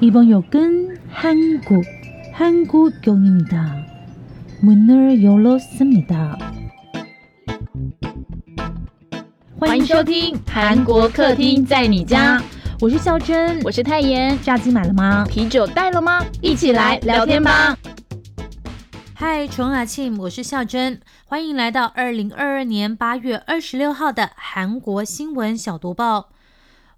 이번 역은 한국, 한국역입니다. 문을 열었습니다. 欢迎收听韩国客厅在你家，我是孝珍，我是泰妍。炸鸡买了吗？啤酒带了吗？一起来聊天吧。嗨，崇阿庆，我是孝珍，欢迎来到二零二二年八月二十六号的韩国新闻小读报。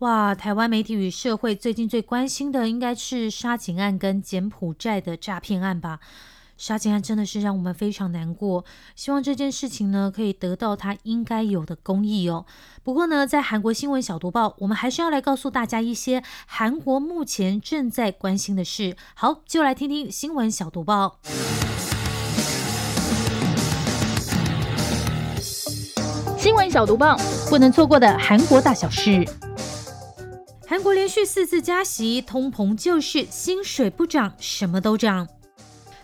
哇，台湾媒体与社会最近最关心的应该是杀警案跟柬埔寨的诈骗案吧？杀警案真的是让我们非常难过，希望这件事情呢可以得到它应该有的公义哦。不过呢，在韩国新闻小读报，我们还是要来告诉大家一些韩国目前正在关心的事。好，就来听听新闻小读报。新闻小读报，不能错过的韩国大小事。韩国连续四次加息，通膨就是薪水不涨，什么都涨。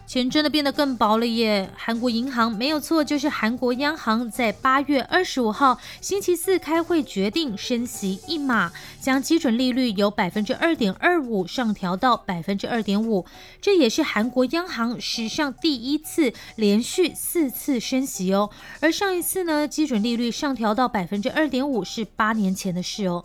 钱真的变得更薄了耶！韩国银行没有错，就是韩国央行在八月二十五号星期四开会决定升息一码，将基准利率由百分之二点二五上调到百分之二点五，这也是韩国央行史上第一次连续四次升息哦。而上一次呢，基准利率上调到百分之二点五是八年前的事哦。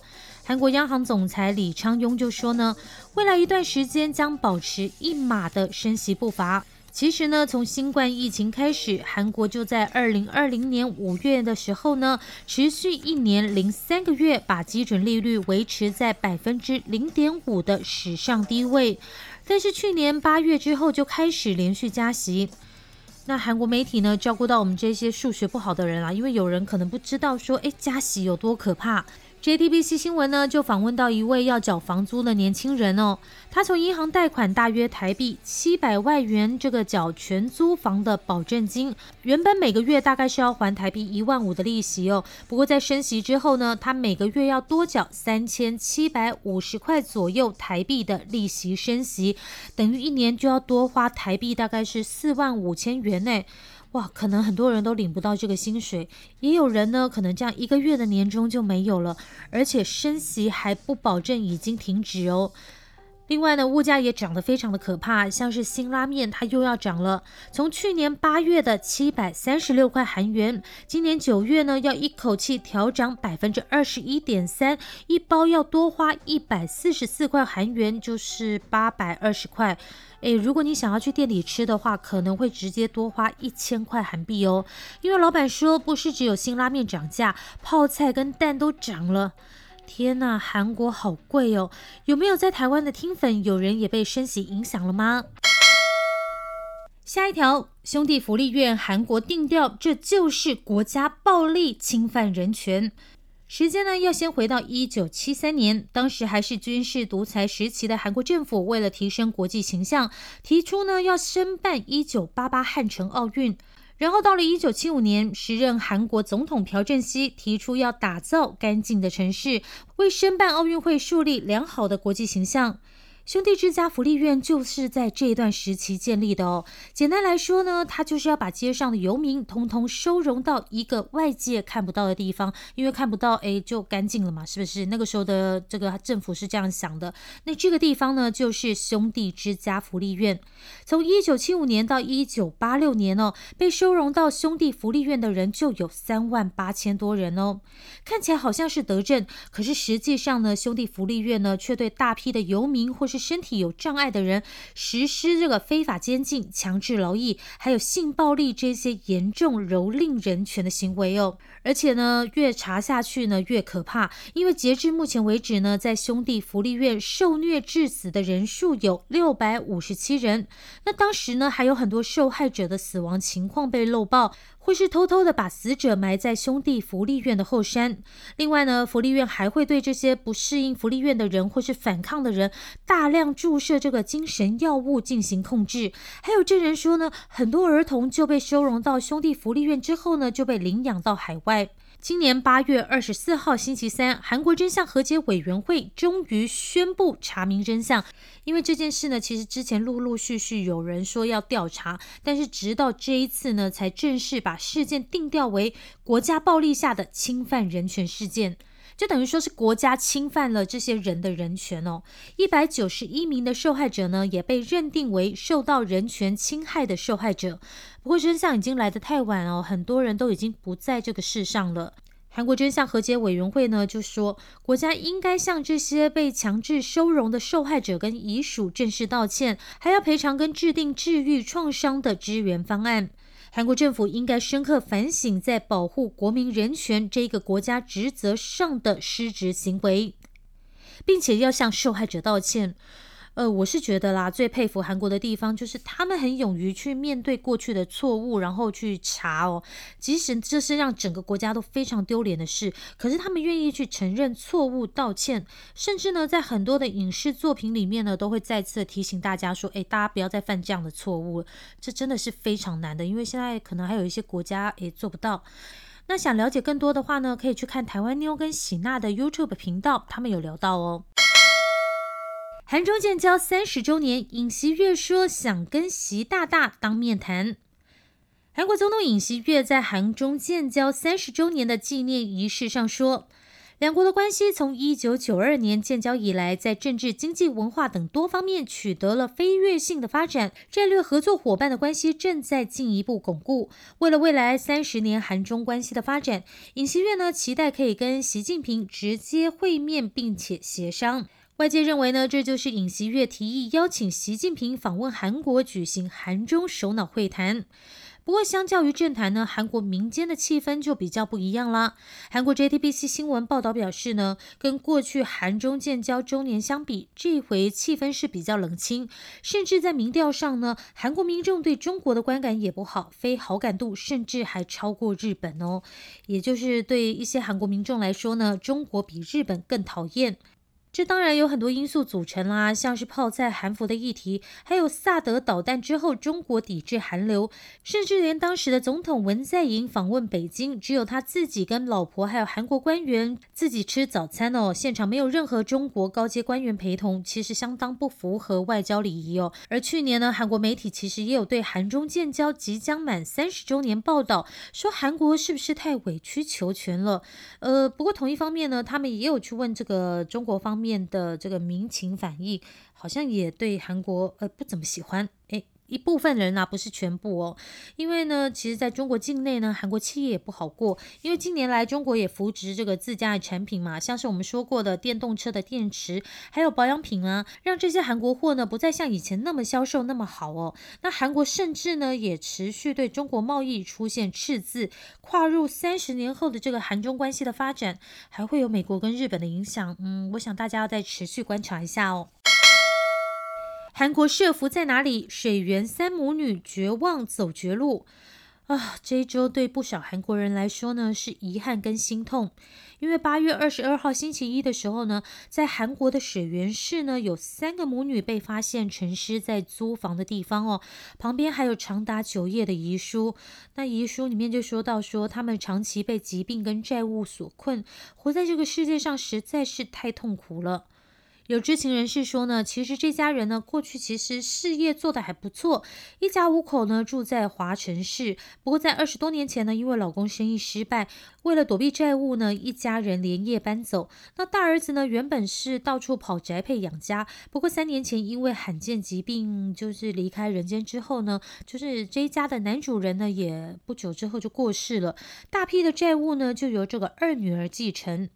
韩国央行总裁李昌镛就说呢，未来一段时间将保持一码的升息步伐。其实呢，从新冠疫情开始，韩国就在二零二零年五月的时候呢，持续一年零三个月，把基准利率维持在百分之零点五的史上低位。但是去年八月之后就开始连续加息。那韩国媒体呢，照顾到我们这些数学不好的人啊，因为有人可能不知道说，哎，加息有多可怕。JTBC 新闻呢，就访问到一位要缴房租的年轻人哦，他从银行贷款大约台币七百万元，这个缴全租房的保证金，原本每个月大概是要还台币一万五的利息哦，不过在升息之后呢，他每个月要多缴三千七百五十块左右台币的利息升息，等于一年就要多花台币大概是四万五千元呢。哇，可能很多人都领不到这个薪水，也有人呢，可能这样一个月的年终就没有了，而且升息还不保证已经停止哦。另外呢，物价也涨得非常的可怕，像是辛拉面它又要涨了，从去年八月的七百三十六块韩元，今年九月呢要一口气调涨百分之二十一点三，一包要多花一百四十四块韩元，就是八百二十块。诶，如果你想要去店里吃的话，可能会直接多花一千块韩币哦，因为老板说不是只有辛拉面涨价，泡菜跟蛋都涨了。天呐，韩国好贵哦！有没有在台湾的听粉有人也被升息影响了吗？下一条，兄弟福利院韩国定调，这就是国家暴力侵犯人权。时间呢，要先回到一九七三年，当时还是军事独裁时期的韩国政府，为了提升国际形象，提出呢要申办一九八八汉城奥运。然后到了一九七五年，时任韩国总统朴正熙提出要打造干净的城市，为申办奥运会树立良好的国际形象。兄弟之家福利院就是在这一段时期建立的哦。简单来说呢，它就是要把街上的游民通通收容到一个外界看不到的地方，因为看不到，哎，就干净了嘛，是不是？那个时候的这个政府是这样想的。那这个地方呢，就是兄弟之家福利院。从一九七五年到一九八六年哦，被收容到兄弟福利院的人就有三万八千多人哦。看起来好像是德政，可是实际上呢，兄弟福利院呢，却对大批的游民或是身体有障碍的人实施这个非法监禁、强制劳役，还有性暴力这些严重蹂躏人权的行为哦。而且呢，越查下去呢越可怕，因为截至目前为止呢，在兄弟福利院受虐致死的人数有六百五十七人。那当时呢，还有很多受害者的死亡情况被漏报。或是偷偷的把死者埋在兄弟福利院的后山。另外呢，福利院还会对这些不适应福利院的人或是反抗的人，大大量注射这个精神药物进行控制。还有证人说呢，很多儿童就被收容到兄弟福利院之后呢，就被领养到海外。今年八月二十四号星期三，韩国真相和解委员会终于宣布查明真相。因为这件事呢，其实之前陆陆续续有人说要调查，但是直到这一次呢，才正式把事件定调为国家暴力下的侵犯人权事件。就等于说是国家侵犯了这些人的人权哦。一百九十一名的受害者呢，也被认定为受到人权侵害的受害者。不过真相已经来得太晚哦，很多人都已经不在这个世上了。韩国真相和解委员会呢就说，国家应该向这些被强制收容的受害者跟遗属正式道歉，还要赔偿跟制定治愈创伤的支援方案。韩国政府应该深刻反省在保护国民人权这个国家职责上的失职行为，并且要向受害者道歉。呃，我是觉得啦，最佩服韩国的地方就是他们很勇于去面对过去的错误，然后去查哦，即使这是让整个国家都非常丢脸的事，可是他们愿意去承认错误、道歉，甚至呢，在很多的影视作品里面呢，都会再次提醒大家说，哎，大家不要再犯这样的错误了，这真的是非常难的，因为现在可能还有一些国家也做不到。那想了解更多的话呢，可以去看台湾妞跟喜娜的 YouTube 频道，他们有聊到哦。韩中建交三十周年，尹锡悦说想跟习大大当面谈。韩国总统尹锡悦在韩中建交三十周年的纪念仪式上说，两国的关系从一九九二年建交以来，在政治、经济、文化等多方面取得了飞跃性的发展，战略合作伙伴的关系正在进一步巩固。为了未来三十年韩中关系的发展，尹锡悦呢期待可以跟习近平直接会面，并且协商。外界认为呢，这就是尹锡悦提议邀请习近平访问韩国，举行韩中首脑会谈。不过，相较于政坛呢，韩国民间的气氛就比较不一样啦。韩国 JTBC 新闻报道表示呢，跟过去韩中建交周年相比，这回气氛是比较冷清，甚至在民调上呢，韩国民众对中国的观感也不好，非好感度甚至还超过日本哦。也就是对一些韩国民众来说呢，中国比日本更讨厌。这当然有很多因素组成啦，像是泡在韩服的议题，还有萨德导弹之后中国抵制韩流，甚至连当时的总统文在寅访问北京，只有他自己跟老婆还有韩国官员自己吃早餐哦，现场没有任何中国高阶官员陪同，其实相当不符合外交礼仪哦。而去年呢，韩国媒体其实也有对韩中建交即将满三十周年报道，说韩国是不是太委曲求全了？呃，不过同一方面呢，他们也有去问这个中国方。面的这个民情反应，好像也对韩国呃不怎么喜欢，诶。一部分人啊，不是全部哦，因为呢，其实在中国境内呢，韩国企业也不好过，因为近年来中国也扶植这个自家的产品嘛，像是我们说过的电动车的电池，还有保养品啊，让这些韩国货呢不再像以前那么销售那么好哦。那韩国甚至呢也持续对中国贸易出现赤字，跨入三十年后的这个韩中关系的发展，还会有美国跟日本的影响，嗯，我想大家要再持续观察一下哦。韩国社福在哪里？水源三母女绝望走绝路啊！这一周对不少韩国人来说呢，是遗憾跟心痛，因为八月二十二号星期一的时候呢，在韩国的水源市呢，有三个母女被发现沉尸在租房的地方哦，旁边还有长达九页的遗书。那遗书里面就说到说，他们长期被疾病跟债务所困，活在这个世界上实在是太痛苦了。有知情人士说呢，其实这家人呢，过去其实事业做得还不错，一家五口呢住在华城市。不过在二十多年前呢，因为老公生意失败，为了躲避债务呢，一家人连夜搬走。那大儿子呢，原本是到处跑宅配养家，不过三年前因为罕见疾病，就是离开人间之后呢，就是这一家的男主人呢，也不久之后就过世了，大批的债务呢，就由这个二女儿继承。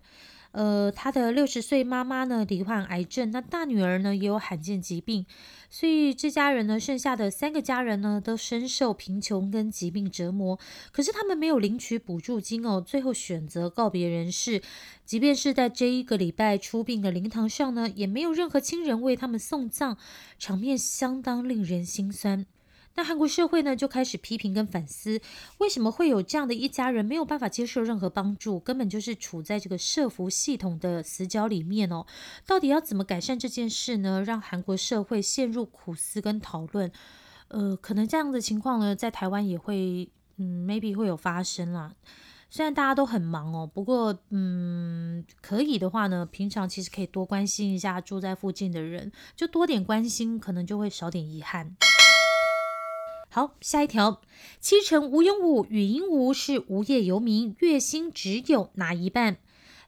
呃，他的六十岁妈妈呢罹患癌症，那大女儿呢也有罕见疾病，所以这家人呢，剩下的三个家人呢都深受贫穷跟疾病折磨。可是他们没有领取补助金哦，最后选择告别人世。即便是在这一个礼拜出殡的灵堂上呢，也没有任何亲人为他们送葬，场面相当令人心酸。那韩国社会呢就开始批评跟反思，为什么会有这样的一家人没有办法接受任何帮助，根本就是处在这个社服系统的死角里面哦。到底要怎么改善这件事呢？让韩国社会陷入苦思跟讨论。呃，可能这样的情况呢，在台湾也会，嗯，maybe 会有发生啦。虽然大家都很忙哦，不过，嗯，可以的话呢，平常其实可以多关心一下住在附近的人，就多点关心，可能就会少点遗憾。好，下一条，七成吴永武与鹦鹉是无业游民，月薪只有拿一半。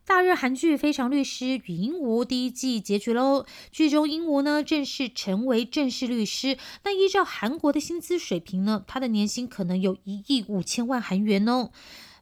大热韩剧《非常律师与鹦鹉》第一季结局喽，剧中鹦鹉呢正式成为正式律师。那依照韩国的薪资水平呢，他的年薪可能有一亿五千万韩元哦。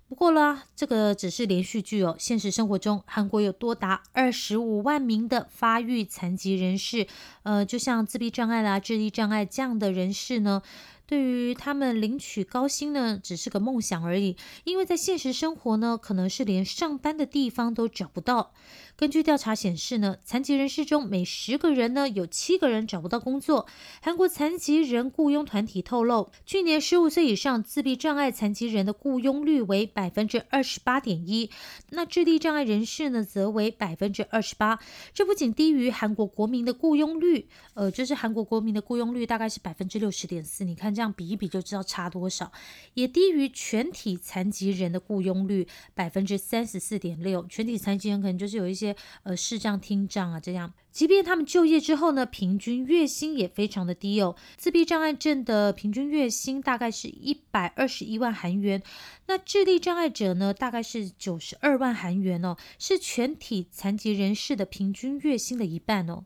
不过啦，这个只是连续剧哦。现实生活中，韩国有多达二十五万名的发育残疾人士，呃，就像自闭障碍啦、智力障碍这样的人士呢。对于他们领取高薪呢，只是个梦想而已，因为在现实生活呢，可能是连上班的地方都找不到。根据调查显示呢，残疾人士中每十个人呢，有七个人找不到工作。韩国残疾人雇佣团体透露，去年十五岁以上自闭障碍残疾人的雇佣率为百分之二十八点一，那智力障碍人士呢，则为百分之二十八。这不仅低于韩国国民的雇佣率，呃，就是韩国国民的雇佣率大概是百分之六十点四。你看这样比一比就知道差多少，也低于全体残疾人的雇佣率百分之三十四点六。全体残疾人可能就是有一些。呃视障听障啊，这样，即便他们就业之后呢，平均月薪也非常的低哦。自闭障碍症的平均月薪大概是一百二十一万韩元，那智力障碍者呢，大概是九十二万韩元哦，是全体残疾人士的平均月薪的一半哦。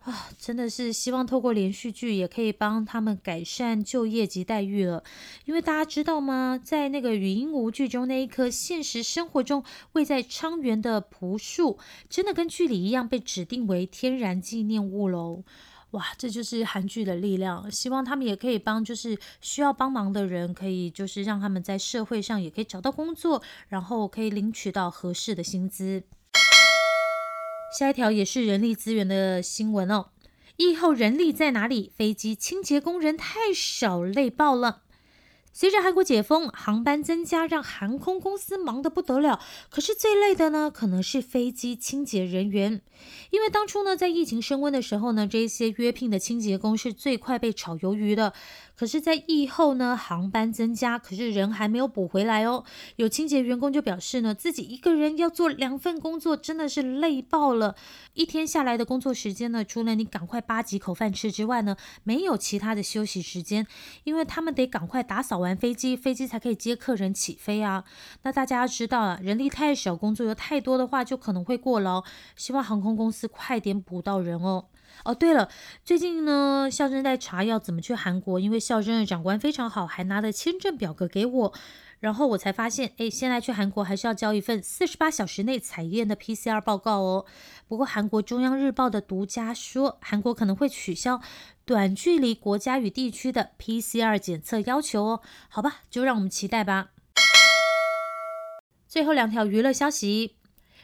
啊，真的是希望透过连续剧也可以帮他们改善就业及待遇了。因为大家知道吗，在那个语音无剧中那一棵现实生活中位在昌原的朴树，真的跟剧里一样被指定为天然纪念物喽。哇，这就是韩剧的力量。希望他们也可以帮，就是需要帮忙的人，可以就是让他们在社会上也可以找到工作，然后可以领取到合适的薪资。下一条也是人力资源的新闻哦。疫后人力在哪里？飞机清洁工人太少，累爆了。随着韩国解封，航班增加，让航空公司忙得不得了。可是最累的呢，可能是飞机清洁人员，因为当初呢，在疫情升温的时候呢，这些约聘的清洁工是最快被炒鱿鱼的。可是，在疫后呢，航班增加，可是人还没有补回来哦。有清洁员工就表示呢，自己一个人要做两份工作，真的是累爆了。一天下来的工作时间呢，除了你赶快扒几口饭吃之外呢，没有其他的休息时间，因为他们得赶快打扫完飞机，飞机才可以接客人起飞啊。那大家要知道啊，人力太少，工作又太多的话，就可能会过劳。希望航空公司快点补到人哦。哦，对了，最近呢，孝正在查要怎么去韩国，因为孝正的长官非常好，还拿了签证表格给我，然后我才发现，哎，现在去韩国还是要交一份四十八小时内采验的 PCR 报告哦。不过韩国中央日报的独家说，韩国可能会取消短距离国家与地区的 PCR 检测要求哦。好吧，就让我们期待吧。最后两条娱乐消息。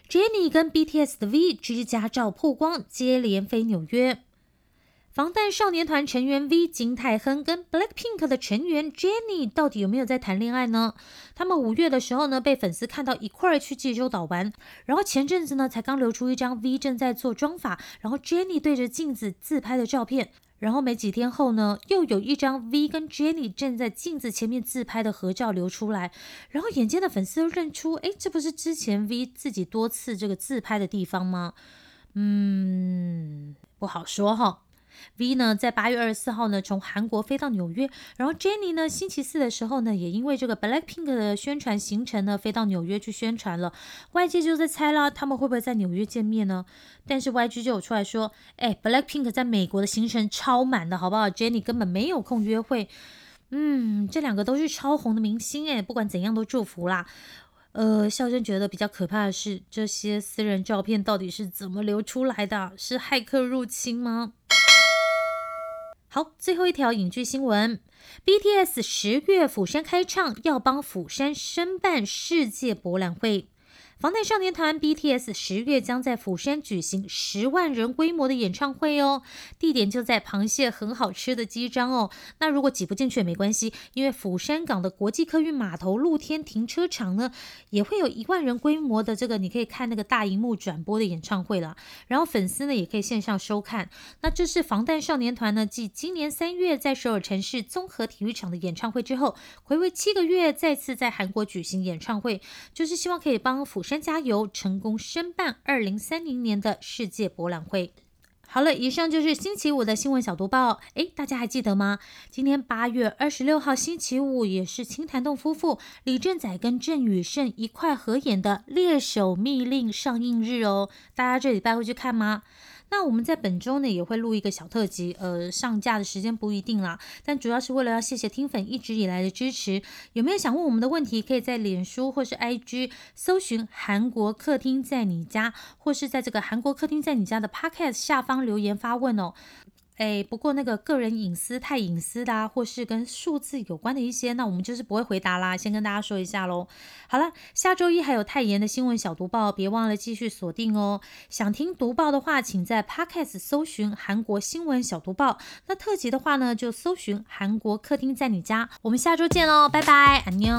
Jennie 跟 BTS 的 V 居家照曝光，接连飞纽约。防弹少年团成员 V 金泰亨跟 Blackpink 的成员 Jennie 到底有没有在谈恋爱呢？他们五月的时候呢，被粉丝看到一块儿去济州岛玩，然后前阵子呢，才刚流出一张 V 正在做妆发，然后 Jennie 对着镜子自拍的照片。然后没几天后呢，又有一张 V 跟 Jenny 站在镜子前面自拍的合照流出来，然后眼尖的粉丝都认出，哎，这不是之前 V 自己多次这个自拍的地方吗？嗯，不好说哈。V 呢，在八月二十四号呢，从韩国飞到纽约，然后 Jennie 呢，星期四的时候呢，也因为这个 Blackpink 的宣传行程呢，飞到纽约去宣传了。外界就在猜啦，他们会不会在纽约见面呢？但是 YG 就有出来说，哎，Blackpink 在美国的行程超满的，好不好？Jennie 根本没有空约会。嗯，这两个都是超红的明星，哎，不管怎样都祝福啦。呃，孝珍觉得比较可怕的是，这些私人照片到底是怎么流出来的？是骇客入侵吗？好，最后一条影剧新闻：BTS 十月釜山开唱，要帮釜山申办世界博览会。防弹少年团 BTS 十月将在釜山举行十万人规模的演唱会哦，地点就在螃蟹很好吃的机张哦。那如果挤不进去也没关系，因为釜山港的国际客运码头露天停车场呢，也会有一万人规模的这个你可以看那个大荧幕转播的演唱会了。然后粉丝呢也可以线上收看。那这是防弹少年团呢继今年三月在首尔城市综合体育场的演唱会之后，回味七个月再次在韩国举行演唱会，就是希望可以帮釜山。加油，成功申办二零三零年的世界博览会。好了，以上就是星期五的新闻小读报。哎，大家还记得吗？今天八月二十六号星期五，也是青潭洞夫妇李正宰跟郑宇盛一块合演的《猎手密令》上映日哦。大家这礼拜会去看吗？那我们在本周呢也会录一个小特辑，呃，上架的时间不一定啦，但主要是为了要谢谢听粉一直以来的支持。有没有想问我们的问题，可以在脸书或是 IG 搜寻“韩国客厅在你家”，或是在这个“韩国客厅在你家”的 Podcast 下方留言发问哦。哎，不过那个个人隐私太隐私的，或是跟数字有关的一些，那我们就是不会回答啦。先跟大家说一下喽。好了，下周一还有泰妍的新闻小读报，别忘了继续锁定哦。想听读报的话，请在 Podcast 搜寻韩国新闻小读报。那特辑的话呢，就搜寻韩国客厅在你家。我们下周见喽，拜拜，安妞。